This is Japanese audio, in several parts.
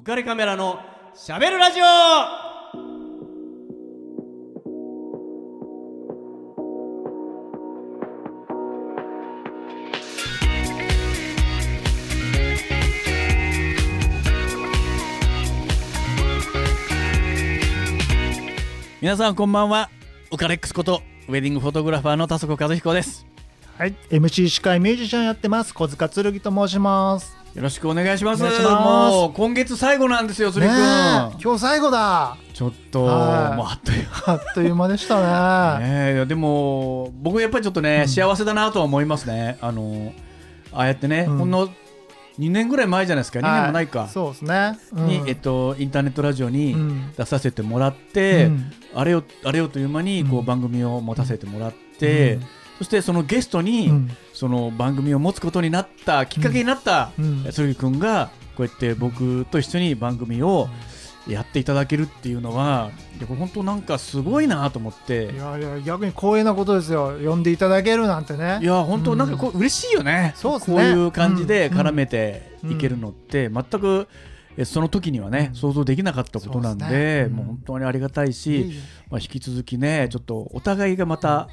浮かれカメラのしゃべるラジオ。皆さんこんばんは。ウカレックスことウェディングフォトグラファーの田底和彦です。はい、MC 司会ミュージシャンやってます。小塚剣と申します。よろしくお願いします。もう今月最後なんですよ釣ねりくん、え今日最後だ。ちょっと、はい。もうあっというあっという間でしたね。ねでも僕やっぱりちょっとね、幸せだなとは思いますね。あのああやってね、うん。ほんの2年ぐらい前じゃないですか。2年もないか、そうですね。うん。に、えっと、インターネットラジオにうん。出させてもらって、うん。あれよあれよという間にこううん。番組を持たせてもらって、うんそしてそのゲストに、うん。その番組を持つことになったきっかけになったうん。そぎ君がこうやって僕と一緒に番組をやっていただけるっていうのはいやこれ本当なんかすごいなと思って。いやいや逆に光栄なことですよ。呼んでいただけるなんてね。いや本当なんかこう嬉しいよね、そうっすね。こういう感じでうん。絡めていけるのって全くえその時にはね、うん。想像できなかったことなんでね。うん。もう本当にありがたいし、まあ、引き続きねちょっとお互いがまた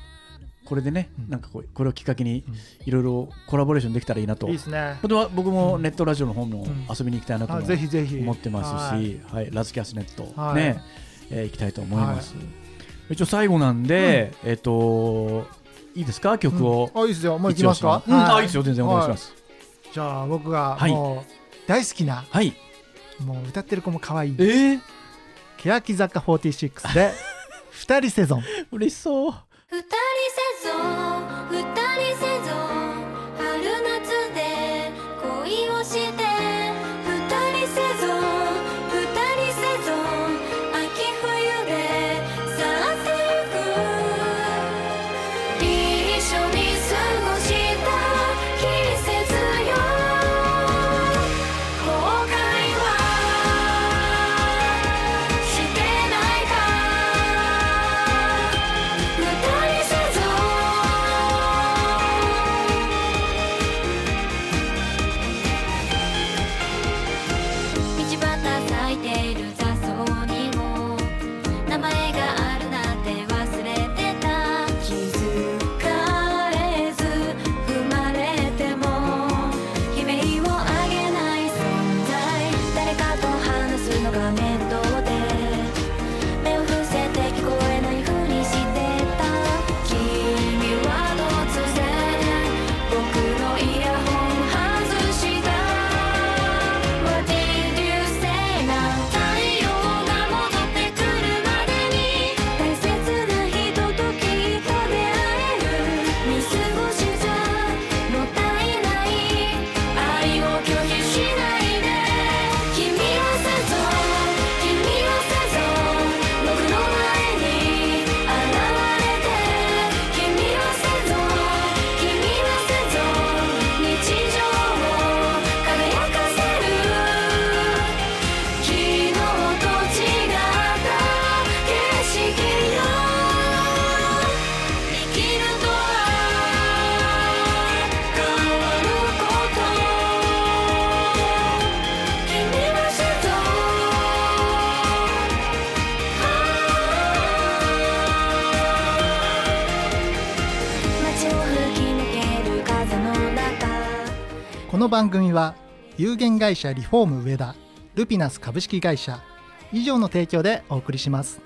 これでね、うん。なんかこうこれをきっかけにいろいろコラボレーションできたらいいなと、いいですね。本当は僕もネットラジオの方もうん。遊びに行きたいなとぜひぜひ。思ってますはい。し、はいラズキャスネット、はい。ね、えー行きたいと思います。一応最後なんで、えっ、といいですか？曲を、うん。あいいですよ。もう行きますか？あいいですよ。全然お願いします。じゃあ僕がはい。もう大好きなはい。もう歌ってる子も可愛い。えー、欅坂46で 二人セゾン。嬉しそう。二人せずの番組は有限会社リフォーム上田ルピナス株式会社以上の提供でお送りします。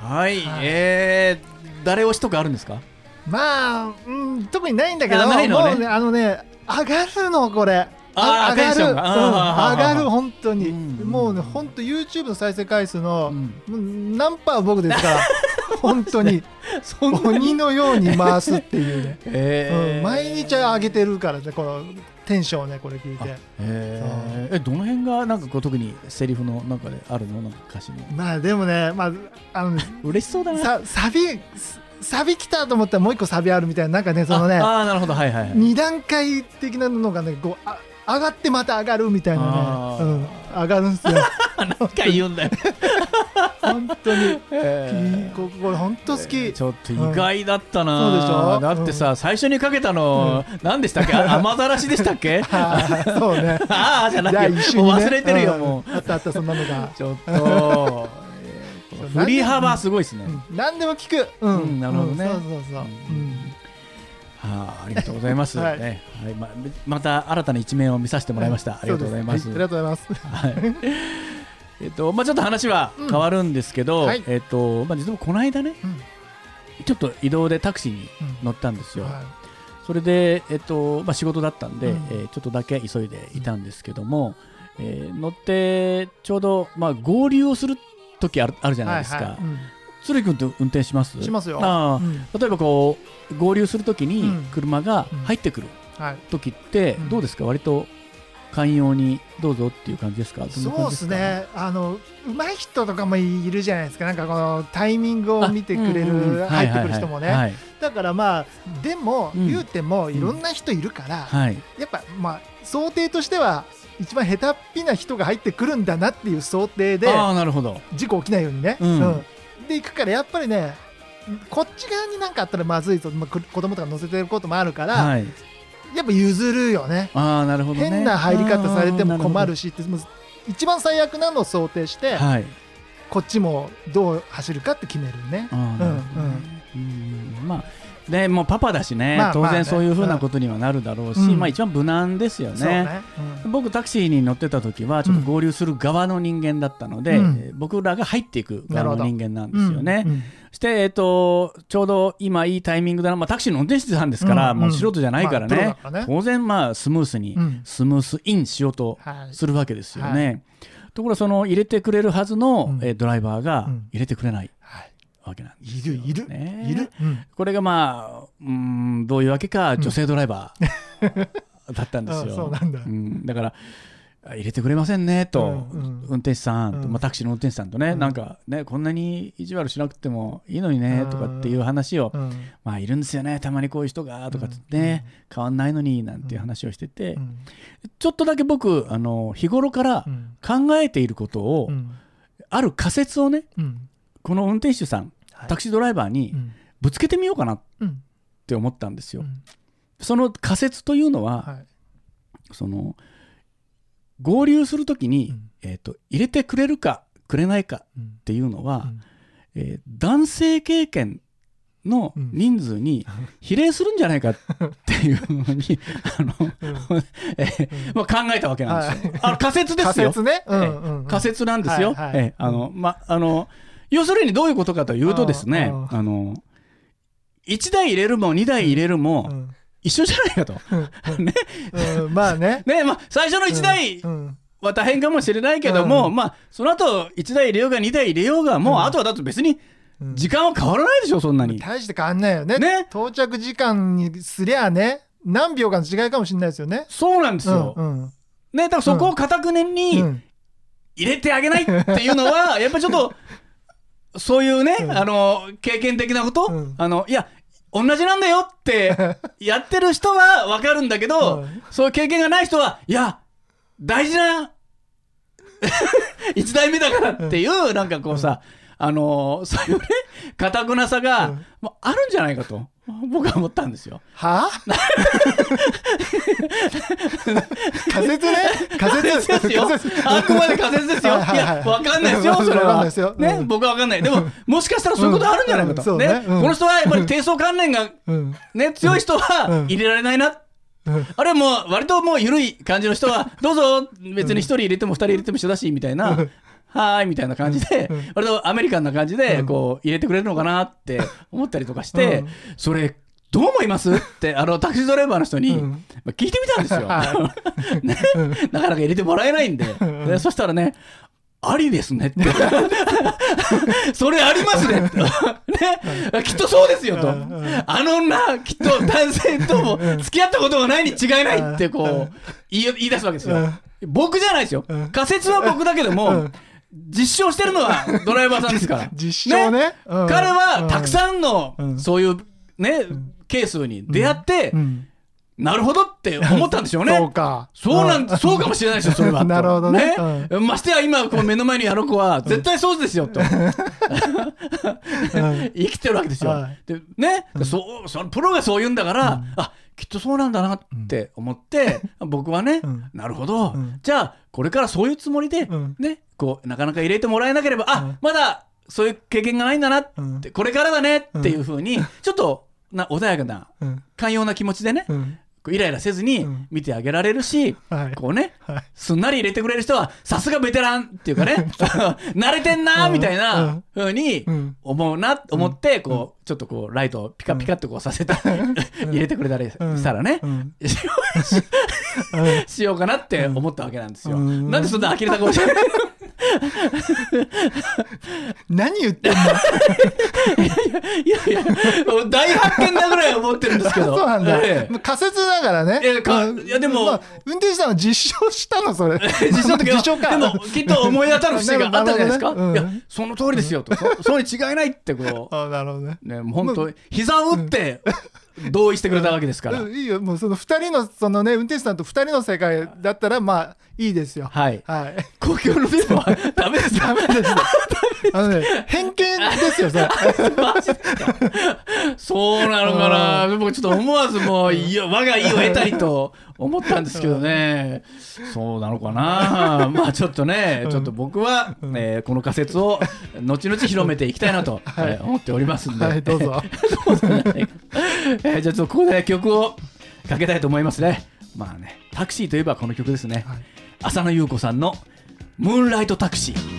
はい、はい。えー、誰推しとかあるんですか？まあ、うん、特にないんだけどね。もうねあのね上がるのこれ。あ上がる、上がる本当に、うんもうね本当 YouTube の再生回数の、うん。何パー僕ですから 本当に。鬼のように回すっていうね、えー。うん、毎日上げてるからねこのテンションをねこれ聞いて。えどの辺がなんかこう特にセリフの中であるの？なんか歌詞にまあでもねまああのね嬉しそうだな。さサビサビ来たと思ったらもう一個サビあるみたいななんかねそのねああーなるほど。はいはいはい。二段階的なのがねこうあ上がってまた上がるみたいなね、うん、上がるんすよ。何回言うんだよ。本当に。えー。ここれ本当好き。ちょっと意外だったな、うんそうでしょ？だってさ、最初にかけたの、何でしたっけ？あ雨ざらしでしたっけ？はいそうね。ああじゃないじゃあよ一緒にね。もう忘れてるよ、ん。もう。あったあったそんなのが。ちょっと。振り幅すごいですね、うん。何でも聞く。うん。うんなるほどね。うん。そうそうそう。うん。はあ、ありがとうございます。はい。ね。はい。ままた新たな一面を見させてもらいました。ありがとうございます。はい。ありがとうございます。はい。えっとまあちょっと話は変わるんですけど、うんはい。えっとまあ実はこの間ね、うん。ちょっと移動でタクシーに乗ったんですよ。はそれでえっとまあ仕事だったんで、うん。えーちょっとだけ急いでいたんですけども、えー乗ってちょうどまあ合流をする時あるあるじゃないですか。はいはい。うん鶴君って運転します？しますよ。うん。例えばこう合流するときにうん。車が入ってくるはい。時ってうん。どうですか、割と寛容にどうぞっていう感じですか？そうですね。あの上手い人とかもいるじゃないですか。なんかこのタイミングを見てくれあうんうんうん。る入ってくる人もね。はい。はいだからまあでもうん。言うてもいろんな人いるからはい。はいやっぱまあ想定としては一番下手っぴな人が入ってくるんだなっていう想定でああなるほど。事故起きないようにね、うんで行くからやっぱりねこっち側になんかあったらまずいと、まあ、く子供とか乗せてることもあるから、はい。やっぱ譲るよね。ああなるほどね。変な入り方されても困るししってもう一番最悪なのを想定して、はい。こっちもどう走るかって決めるね。あ。あなるほどね。うん。まあでもうパパだしね、当まあまあね。然そういうふうなことにはなるだろうし、うん。まあ一番無難ですよね。ね、うん。僕タクシーに乗ってた時はちょっと合流する側の人間だったので、うん。えー僕らが入っていく側の人間なんですよね。そして、えっと、ちょうど今いいタイミングだな、まあ、タクシーの運転手さんですから、うん。もう素人じゃないからね,、まあね。当然まあスムースに、うん。スムースインしようとはいするわけですよね。ところがその入れてくれるはずの、うん。えードライバーがうん。入れてくれない。はいわけなんですよ、いるいる、ね。いる、うん。これがまあうーんどういうわけか女性ドライバー だったんですよ。うなんだ。からあ入れてくれませんねと、うんうん。運転手さんと、うん。まあ、タクシーの運転手さんとね、うん。なんかねこんなに意地悪しなくてもいいのにねとかっていう話を、うん。まあいるんですよねたまにこういう人がとかってね、変わんないのになんていう話をしてて、うん。ちょっとだけ僕あの日頃からうん。考えていることを、うん。ある仮説をねうんこの運転手さんはい。タクシードライバーにうん。ぶつけてみようかなっうんて思ったんですよ。うん。その仮説というのは、はい。その合流するときに、うん。えー、と入れてくれるかくれないかうん。っていうのは、うん。えー男性経験の人数に 比例するんじゃないかっていうのに、あの えーまあ、考えたわけなんですよ。あ仮説ですよ。仮説ね、うんええうん。うん仮説なんですよ。はいはいええあのまあの要するにどういうことかというとですねああの1台入れるも2台入れるもうん一緒じゃないかと。ね。うんまあね。ねまあ、最初の1台うんは大変かもしれないけども、うん。まあ、その後1台入れようが2台入れようがもう、うん。あとはだって別にうん。時間は変わらないでしょそんなに。大して変わんないよね。ね。到着時間にすりゃね何秒かの違いかもしれないですよね。そうなんですよ。うんうん。ね、だからそこをかたくねにうん。入れてあげないっていうのは、やっぱりちょっと、そういうね、うん。あの、経験的なこと、うん。あの、いや、同じなんだよって やってる人はわかるんだけど、うん。そういう経験がない人は、いや、大事な 一代目だからっていう、なんかこうさ、あのそういうね、かたくなさが、うん。まあ、あるんじゃないかと、僕は思ったんですよ。は 仮説ね。仮説。仮説ですよ。あくまで仮説ですよ。いはいはいはい。や、わかんないですよ、それは。ね、うん。僕はわかんない。でも、もしかしたらそういうことあるんじゃないかと。うん。ね。ね、うん。この人はやっぱり低層関連がうん。ね、強い人うはん。入れられないな。うん。あれはもう、割ともう緩い感じの人は、どうぞ、別に一人入れても二人入れても一緒だし、みたいな。はーいみたいな感じで、割とアメリカンな感じで、こう、入れてくれるのかなって思ったりとかして、うん。それ、どう思いますって、あの、タクシードライバーの人に聞いてみたんですよ。は ね、なかなか入れてもらえないんで、でそしたらね、ありですねって。それありますね。って。ね、きっとそうですよと。あの女、きっと男性とも付き合ったことがないに違いないってこう、言い言い出すわけですよ。僕じゃないですよ。仮説は僕だけども、実証してるのは ドライバーさんですから。実証ね。うん。彼はたくさんのうん。そういうね、ケースに出会ってう、んなるほどって思ったんでしょうね。そうか。そうなん、そうかもしれないですよ、それは。と。なるほどね。ましてや今、この目の前にあの子は、絶対そうですよ、と。生きてるわけですよ。はい。でね、そう、そのプロがそう言うんだから、あ、きっとそうなんだなって思って、僕はね、うん。なるほど、ん。じゃあ、これからそういうつもりで、うん。ね、こう、なかなか入れてもらえなければ、あ、まだ、そういう経験がないんだなって、うん。これからだねっていうふうに、ちょっと、な穏やかな、うん。寛容な気持ちでね、イライラせずにうん。見てあげられるし、はい。こうね、はい。すんなり入れてくれる人は、さすがベテランっていうかね、慣れてんなーみたいな風にうん。思うな、思って、こう、ちょっとこう、ライトをピカピカってこうさせた、入れてくれたりしたらねう、ん。ししようかなって思ったわけなんですよ。うん。なんでそんな呆れた顔してる何言ってんの？いやいや、大発見だぐらい思ってるんですけど。そうなんだ、ええ。まあ仮説だからね。いやでも。まあ運転手さんは実証したの？それ。実証実証かでもきっと思い当たる節が あったじゃないですか。ねうん。いや、その通りですよと。そそうに違いないってこ あなるほどね。う、ね、もう本当、膝を打って同意してくれたわけですから。う。んいいよ。もうその2人のそのね運転手さんと2人の世界だったらまあいいですよ。はい。はい。公共のビデオはダメですかダメですよ。あのね偏見ですよそれ。そうなのかな。僕ちょっと思わずもういや我が意を得たりと思ったんですけどね。そうなのかな。まあちょっとねちょっと僕は、えーこの仮説を後々広めていきたいなと、えー思っておりますんで、はいどうぞ えーじゃあちょっとここで曲をかけたいと思いますね。まあねタクシーといえばこの曲ですね、はい。浅野ゆう子さんの「ムーンライトタクシー」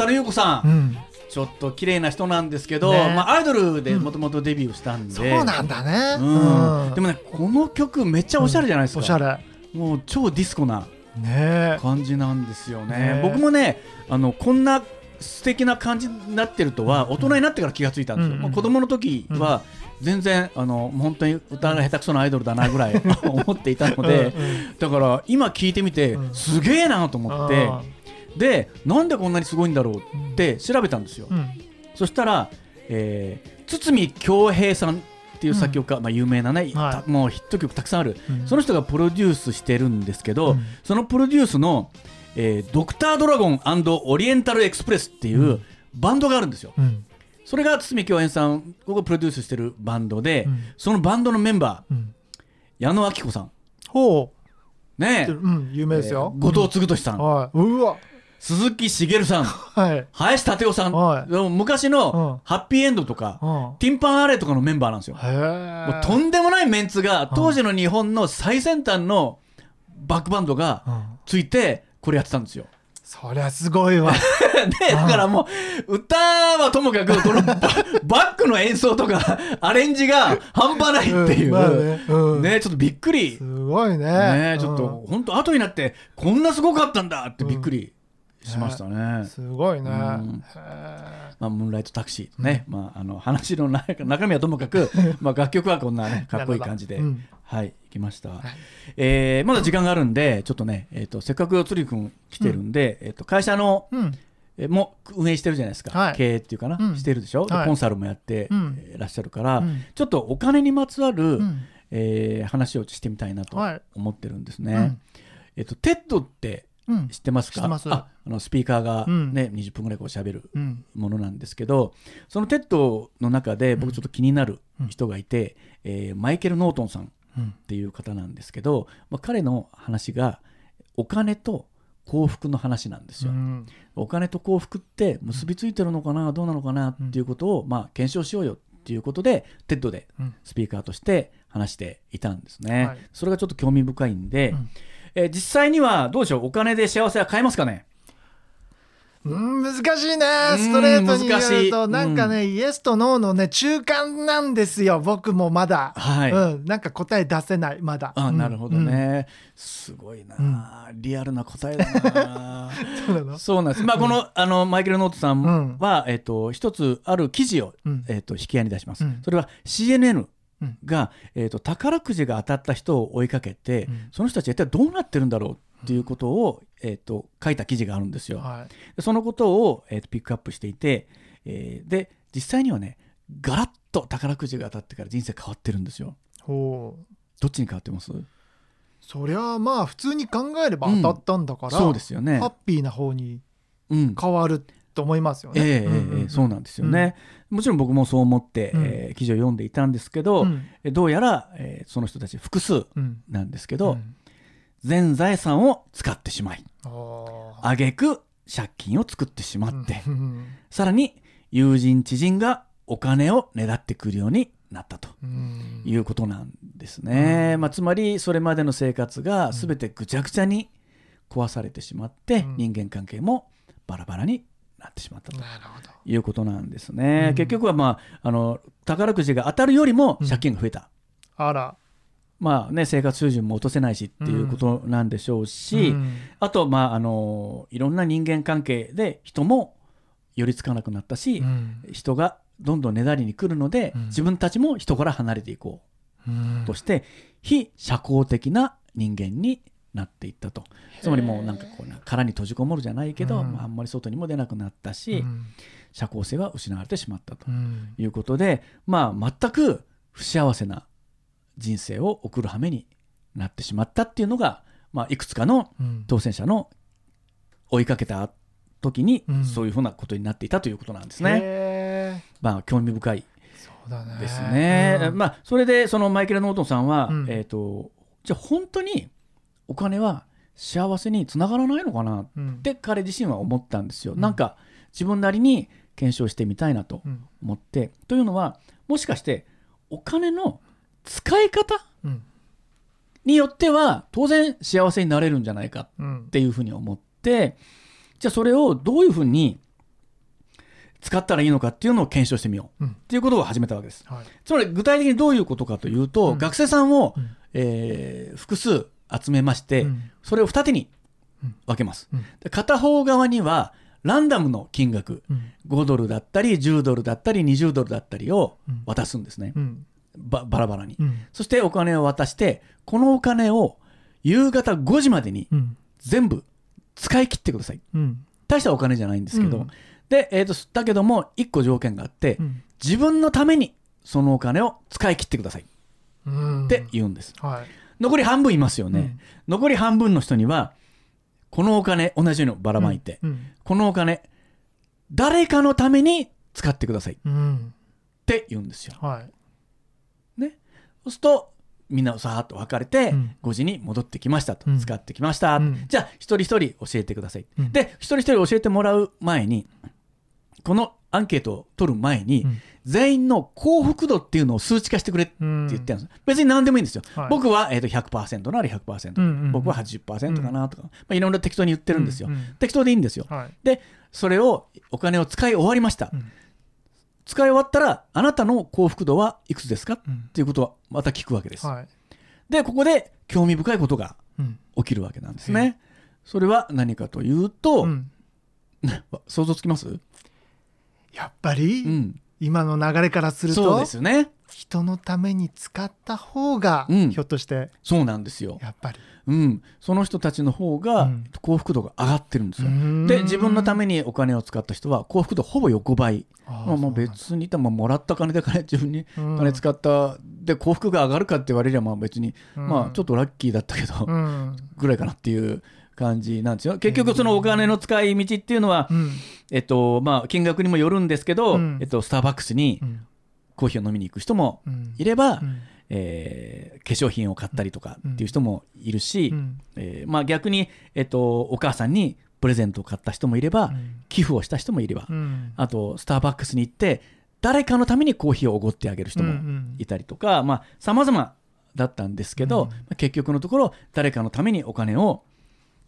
浅野ゆう子さん、うん。ちょっと綺麗な人なんですけど、ね。まあ、アイドルでもともとデビューしたんで、そうなんだね。うん。うん。でもねこの曲めっちゃおしゃれじゃないですか、おしゃれ。もう超ディスコなね。感じなんですよね。ね。僕もねあのこんな素敵な感じになってるとは大人になってから気がついたんですよ、うん。まあ子供の時は全然あの本当に歌が下手くそなアイドルだなぐらい 思っていたので、うんだから今聞いてみてうん。すげえなと思って、あでなんでこんなにすごいんだろうって調べたんですよ、うん。そしたら、えー堤恭平さんっていう作曲家、まあ、有名なね、はい。たもうヒット曲たくさんある、うん。その人がプロデュースしてるんですけど、うん。そのプロデュースの、えードクタードラゴンオリエンタルエクスプレスっていうバンドがあるんですよ。うん。それが堤京平さんここプロデュースしてるバンドで、うん。そのバンドのメンバーうん。矢野明子さん。ほう。ねえ。うん有名ですよ、後藤嗣俊さん、はい。うわ鈴木茂さん。はい。林立夫さん、はい。昔うん。のハッピーエンドとか、うん。ティンパンアレイとかのメンバーなんですよ。へもうえとんでもないメンツが当時の日本の最先端のバックバンドがうん。ついてこれやってたんですよ。そりゃすごいわ。でだからもう歌はともかくこのバ バックの演奏とかアレンジが半端ないっていう、うん。まあね。うん。ねちょっとびっくり。すごいね。ねちょっと本当後になってこんなすごかったんだってびっくりしましたね。うんすごいね、まあ、ムーンライトタクシーね、まあ、あの話の中中身はともかく、まあ、楽曲はこんなねかっこいい感じで、はい行きました、えーまだ時間があるんでちょっとね、えー、とせっかく釣りくん来てるんで、えー、と会社の、も運営してるじゃないですか、はい。経営っていうかな、うん。してるでしょ、コンサルもやってらっしゃるから、うん。ちょっとお金にまつわる、うん。えー話をしてみたいなとはい。思ってるんですね。うん。えっ、と TED ってうん知ってますか？知ってます。ああのスピーカーがうん。ね、20分ぐらいこう喋るうん。ものなんですけどその TED の中で僕ちょっと気になる人がいて、えーマイケル・ノートンさんうん。っていう方なんですけど、まあ、彼の話がお金と幸福の話なんですよ。うん。お金と幸福って結びついてるのかなどうなのかなっていうことを、まあ、検証しようよっていうことで TED でうん。スピーカーとして話していたんですね。はい。それがちょっと興味深いんで、うんえー実際にはどうでしょう？お金で幸せは買えますかね？うん難しいね。うんストレートに言難しい。うとなんかね、イエスとノーのね中間なんですよ僕もまだ、はい。うん、なんか答え出せないまだ。あ、うん。なるほどね、すごいな、リアルな答えだな。う んそうなの？そうなんです、まあ、このあのマイケル・ノートさんは、えっと一つある記事を、うん。えっと引き合いに出します、うん。それは CNN うんが、えっと宝くじが当たった人を追いかけて、うん。その人たちは一体どうなってるんだろうっていうことを、えっと書いた記事があるんですよ。はい。でそのことを、えーとピックアップしていて、えーで実際にはねガラッと宝くじが当たってから人生変わってるんですよ。ほう。どっちに変わってます？そりゃまあ普通に考えれば当たったんだから、そうですよね。ハッ。ピーな方にうん。変わると思いますよね。えええそうなんですよね、もちろん僕もそう思って、うん。えー記事を読んでいたんですけど、うん。えどうやら、えーその人たち複数うん。なんですけど、うん。全財産を使ってしまいあー。挙句借金を作ってしまって、うんさらに友人知人がお金をねだってくるようになったとうん。いうことなんですね、まあ、つまりそれまでの生活が全てぐちゃぐちゃに壊されてしまって、うん。人間関係もバラバラになってしまったと。いうことなんですね、うん。結局は、まあ、あの宝くじが当たるよりもうん。借金が増えた、あら。まあね、生活水準も落とせないしっていうことなんでしょうし、うん。あと、まあ、あのいろんな人間関係で人も寄りつかなくなったし、うん。人がどんどんねだりに来るので、うん。自分たちも人から離れていこうん。うとして、非社交的な人間になっていったと。つまりもうなんかこうな殻に閉じこもるじゃないけど、うん。まあ、あんまり外にも出なくなったし、うん。社交性は失われてしまったとうん。いうことで、まあ、全く不幸せな人生を送る羽目になってしまったっていうのが、まあ、いくつかのうん。当選者の追いかけた時に、うん。そういうふうなことになっていたということなんですね。へまあ、興味深い。ですね。うんまあ、それでそのマイケル・ノートンさんは、うん。えー、とじゃあ本当にお金は幸せにつながらないのかなっうん。て彼自身は思ったんですよ。うん。なんか自分なりに検証してみたいなとうん。思って。というのはもしかしてお金の使い方うん。によっては当然幸せになれるんじゃないかうん。っていうふうに思ってじゃあそれをどういうふうに使ったらいいのかっていうのを検証してみよううん。っていうことを始めたわけです。はい。つまり具体的にどういうことかというと、うん。学生さんを、うん。えー複数集めまして、うん。それを二手に分けます、片方側にはランダムの金額うん。5ドルだったり10ドルだったり20ドルだったりを渡すんですね、バラバラに、うん。そしてお金を渡してこのお金を夕方5時までにうん。全部使い切ってください。うん。大したお金じゃないんですけど、うん。で、えー、とだけども1個条件があって、うん。自分のためにそのお金を使い切ってください。うん。って言うんです、はい残り半分いますよね、うん。残り半分の人にはこのお金同じようにばらまいて、うん。このお金誰かのために使ってください。っうん。て言うんですよ。はい。そうするとみんなさーっと別れて、うん。5時に戻ってきましたと、うん。使ってきました、うん。じゃあ一人一人教えてください、うん。で一人一人教えてもらう前にこのアンケートを取る前に、うん。全員の幸福度っていうのを数値化してくれってうん。言ってるんです、別に何でもいいんですよ、はい。僕は、えー、と100%なら100%、うんうんうん。僕は80%かなとか、まあ、いろんな適当に言ってるんですよ、うんうん適当でいいんですよ。はい。でそれをお金を使い終わりました、うん。使い終わったらあなたの幸福度はいくつですか？っうん。ていうことはまた聞くわけです、はい。でここで興味深いことがうん。起きるわけなんですね、それは何かというと、うん。想像つきます、やっぱり、うん、今の流れからするそうとですよね。人のために使った方が、うん。ひょっとしてそうなんですよ、やっぱり。うん、その人たちの方がうん。幸福度が上がってるんですよ、でで自分のためにお金を使った人は幸福度ほぼ横ばい。まあ、もう別に言ったらまあもらった金で金自分に金使った、で幸福が上がるかって言われりゃまあ別に、まあちょっとラッキーだったけど、うん。ぐらいかなっていう感じなんですよ。結局そのお金の使い道っていうのは、うん。えっとまあ金額にもよるんですけど、うん。えっと、スターバックスにうん。コーヒーを飲みに行く人もうん。いれば、うん。えー化粧品を買ったりとかっていう人もいるし、うん。えーまあ、逆に、えっと、お母さんにプレゼントを買った人もいれば、うん。寄付をした人もいれば、うん。あとスターバックスに行って誰かのためにコーヒーをおごってあげる人もうんいたりとかまあ様々だったんですけど、結局のところ誰かのためにお金を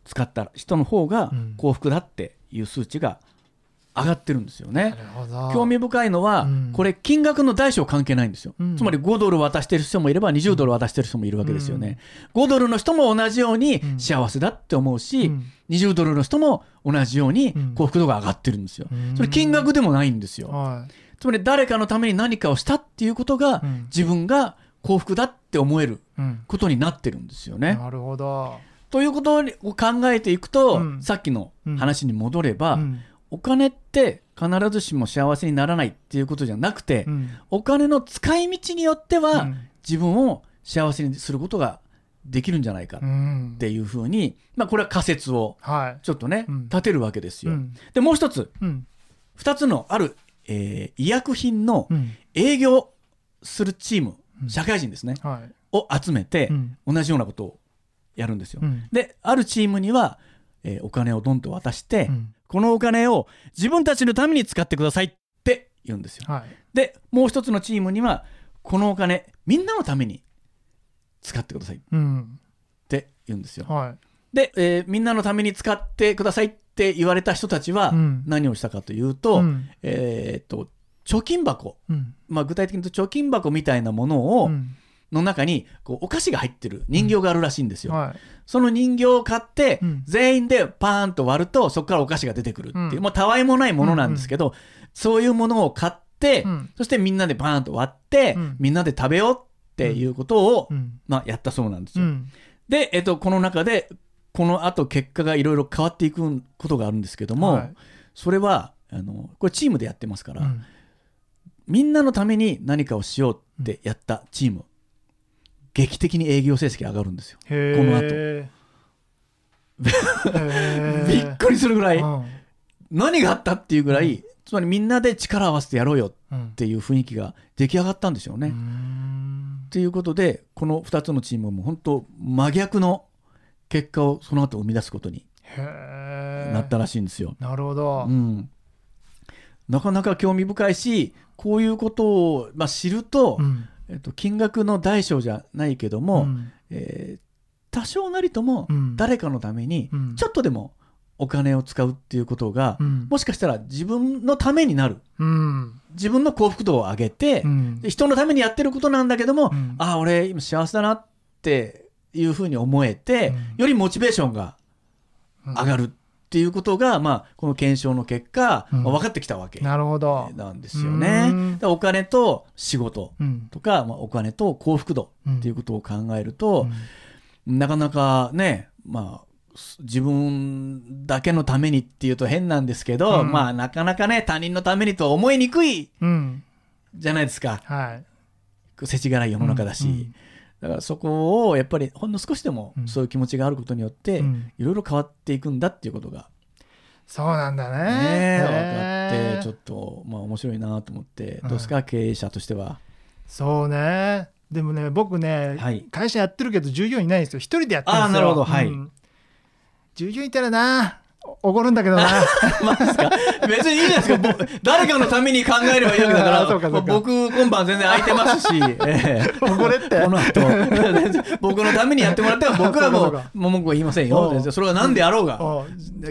使った人の方がうん。幸福だっていう数値が上がってるんですよね。興味深いのは、うん。これ金額の大小関係ないんですよ、うん。つまり5ドル渡してる人もいれば20ドル渡してる人もいるわけですよね、5ドルの人も同じようにうん。幸せだって思うし、うん。20ドルの人も同じようにうん。幸福度が上がってるんですよ、うん。それ金額でもないんですよ、はつまり誰かのために何かをしたっていうことが、うん。自分が幸福だって思えることになってるんですよね。なるほどということを考えていくと、うん。さっきの話に戻れば、うん。お金って必ずしも幸せにならないっていうことじゃなくて、うん。お金の使い道によっては、うん。自分を幸せにすることができるんじゃないかっうんていうふうに、まあ、これは仮説をはい。ちょっとね、うん。立てるわけですよ。うん。でもう一つうん。二つのある、えー医薬品のうん。営業するチーム、うん。社会人ですね、はい。を集めて、うん。同じようなことをやるんですよ。うん。であるチームには、えーお金をドンと渡して、うん。このお金を自分たちのために使ってくださいって言うんですよ。はい。でもう一つのチームにはこのお金みんなのために使ってくださいっうん。て言うんですよ。はい。で、えーみんなのために使ってくださいって言われた人たちはうん。何をしたかというと,、うん。えーっと貯金箱、うん。まあ、具体的に言うと貯金箱みたいなものを、うんの中にこうお菓子が入ってる人形があるらしいんですよ。はい。その人形を買って、うん。全員でパーンと割るとそこからお菓子が出てくるっていう、うん。もうたわいもないものなんですけど、そういうものを買って、うん。そしてみんなでパーンと割って、うん。みんなで食べようっていうことを、うん。まあ、やったそうなんですよ。うん。で、えっと、この中でこの後結果がいろいろ変わっていくことがあるんですけども、はい。それはあのこれチームでやってますから、うん。みんなのために何かをしようってやったチーム、劇的に営業成績上がるんですよ。この後。びっくりするぐらい、うん。何があったっていうぐらい、つまりみんなで力を合わせてやろうよっうん。ていう雰囲気が出来上がったんでしょうね。うっん。ていうことでこの2つのチームも本当真逆の結果をその後生み出すことになったらしいんですよ。なるほど。うん、なかなか興味深いしこういうことを、まあ、知ると、うんえっと、金額の大小じゃないけども、うん。えー多少なりともうん。誰かのためにうん。ちょっとでもお金を使うっていうことが、うん。もしかしたら自分のためになる。うん。自分の幸福度を上げて、人のためにやってることなんだけども、うん。ああ俺今幸せだなっていうふうに思えて、うん。よりモチベーションが上がるっていうことが、まあ、この検証の結果、うん。まあ分かってきたわけなるほど。なんですよね。お金と仕事うん。とか、まあ、お金と幸福度っていうことを考えると、なかなかね、まあ、す自分だけのためにっていうと変なんですけど、うん。まあなかなかね他人のためにとは思いにくいうん。じゃないですか。はい。世知辛い世の中だし、うんだからそこをやっぱりほんの少しでもうん。そういう気持ちがあることによって、うん。いろいろ変わっていくんだっていうことがそうなんだね。分かってちょっとまあ面白いなと思ってうん。どうですか経営者としては？そうね。でもね僕ね、はい。会社やってるけど従業員いないんですよ。一人でやってるんですよ。あーなるほど。はい。うん。従業員いたらなおおごるんだけどな。別にいいじゃないですか。ぼ誰かのために考えればいいわけだから。僕今晩全然空いてますし、え えおごれって。この後。僕のためにやってもらっては僕はもそう文句は言いませんよ。う。んそれは何であろうが。あ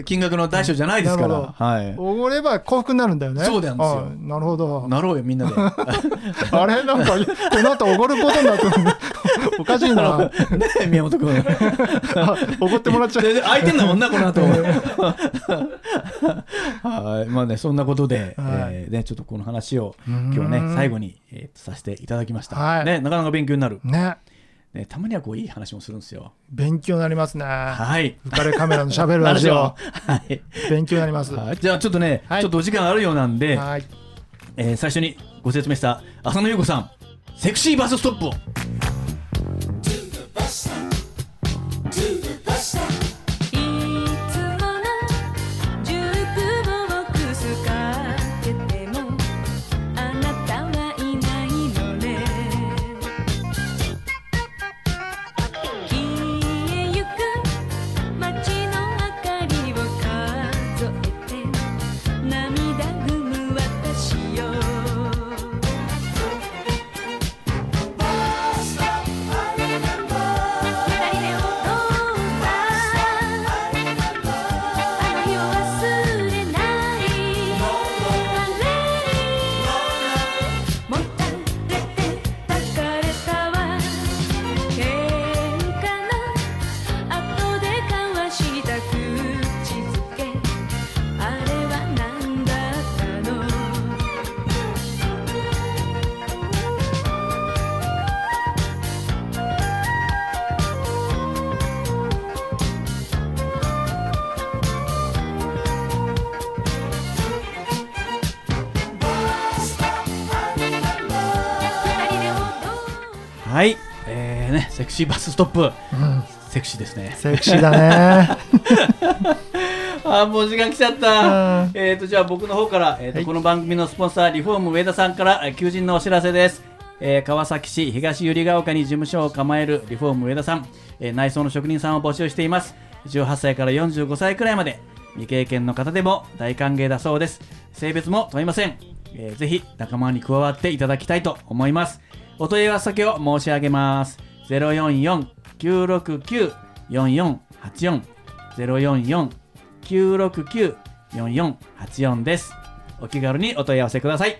金額の大小じゃないですから。はい。おごれば幸福になるんだよね。そうなんですよ。あなるほど。なろうよみんなで。あれ？なんかこの後おごることになってるおかしいな。ねえ宮本君。あおごってもらっちゃう。空いてんだもんなこの後はい。まあねそんなことで、はい。えーね、ちょっとこの話をん。今日はね最後に、えーさせていただきました、はい。ね、なかなか勉強になる、ね。ね、たまにはこういい話もするんですよ。勉強になりますね。はい。浮かれカメラのしゃべるラジオ。はい。勉強になります。はい。じゃあちょっとね、はい。ちょっとお時間あるようなんで、はい。えー最初にご説明した浅野ゆう子さんセクシーバスストップをクシーバスストップ。うん。セクシーですね。セクシーだね。あーもう時間来ちゃった。うん。えーとじゃあ僕の方から、えーとはい。この番組のスポンサーリフォーム上田さんからえー求人のお知らせです。えー川崎市東百合ヶ丘に事務所を構えるリフォーム上田さん、えー内装の職人さんを募集しています。18歳から45歳くらいまで未経験の方でも大歓迎だそうです。性別も問いません、えーぜひ仲間に加わっていただきたいと思います。お問い合わせ先を申し上げます044-969-4484 044-969-4484です。お気軽にお問い合わせください。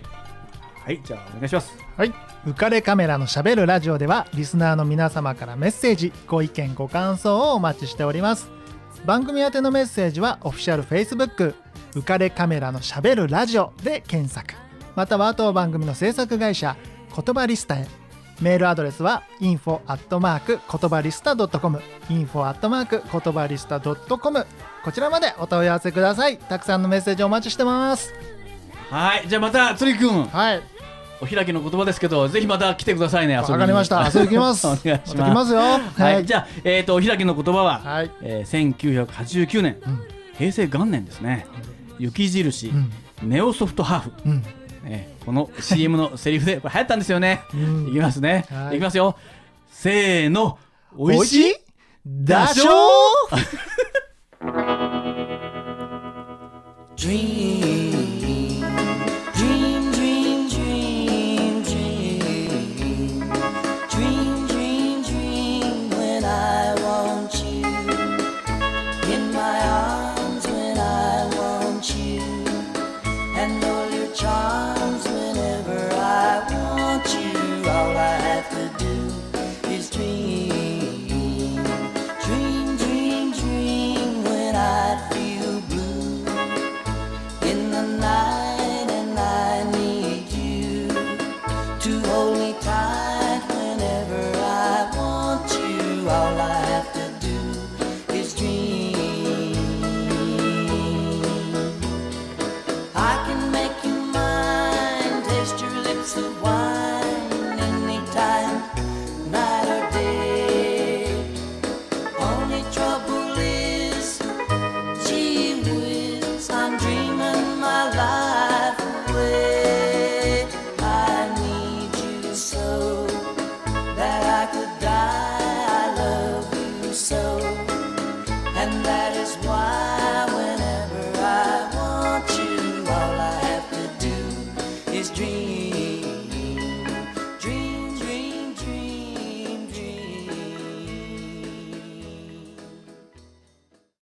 はいじゃあお願いします。はい。浮かれカメラのしゃべるラジオではリスナーの皆様からメッセージご意見ご感想をお待ちしております。番組宛てのメッセージはオフィシャル Facebook 浮かれカメラのしゃべるラジオで検索。または当番組の制作会社言葉リスタへメールアドレスは info アットマーク言葉リスタ .com info アットマーク言葉リスタ .com こちらまでお問い合わせください。たくさんのメッセージお待ちしてます。はい。じゃあまた釣りくん。はい。お開きの言葉ですけどぜひまた来てくださいねわかりました。遊びきます。お願いします。また来ますよ。はい、じゃあ、えー、とお開きの言葉は、はい。えー1989年、うん。平成元年ですね。雪印、うん。ネオソフトハーフ、うんね、この CM のセリフでこれ流行ったんですよね、うん。いきますね、はい。い、きますよ。せーの。おい？しい？だしょ Dream,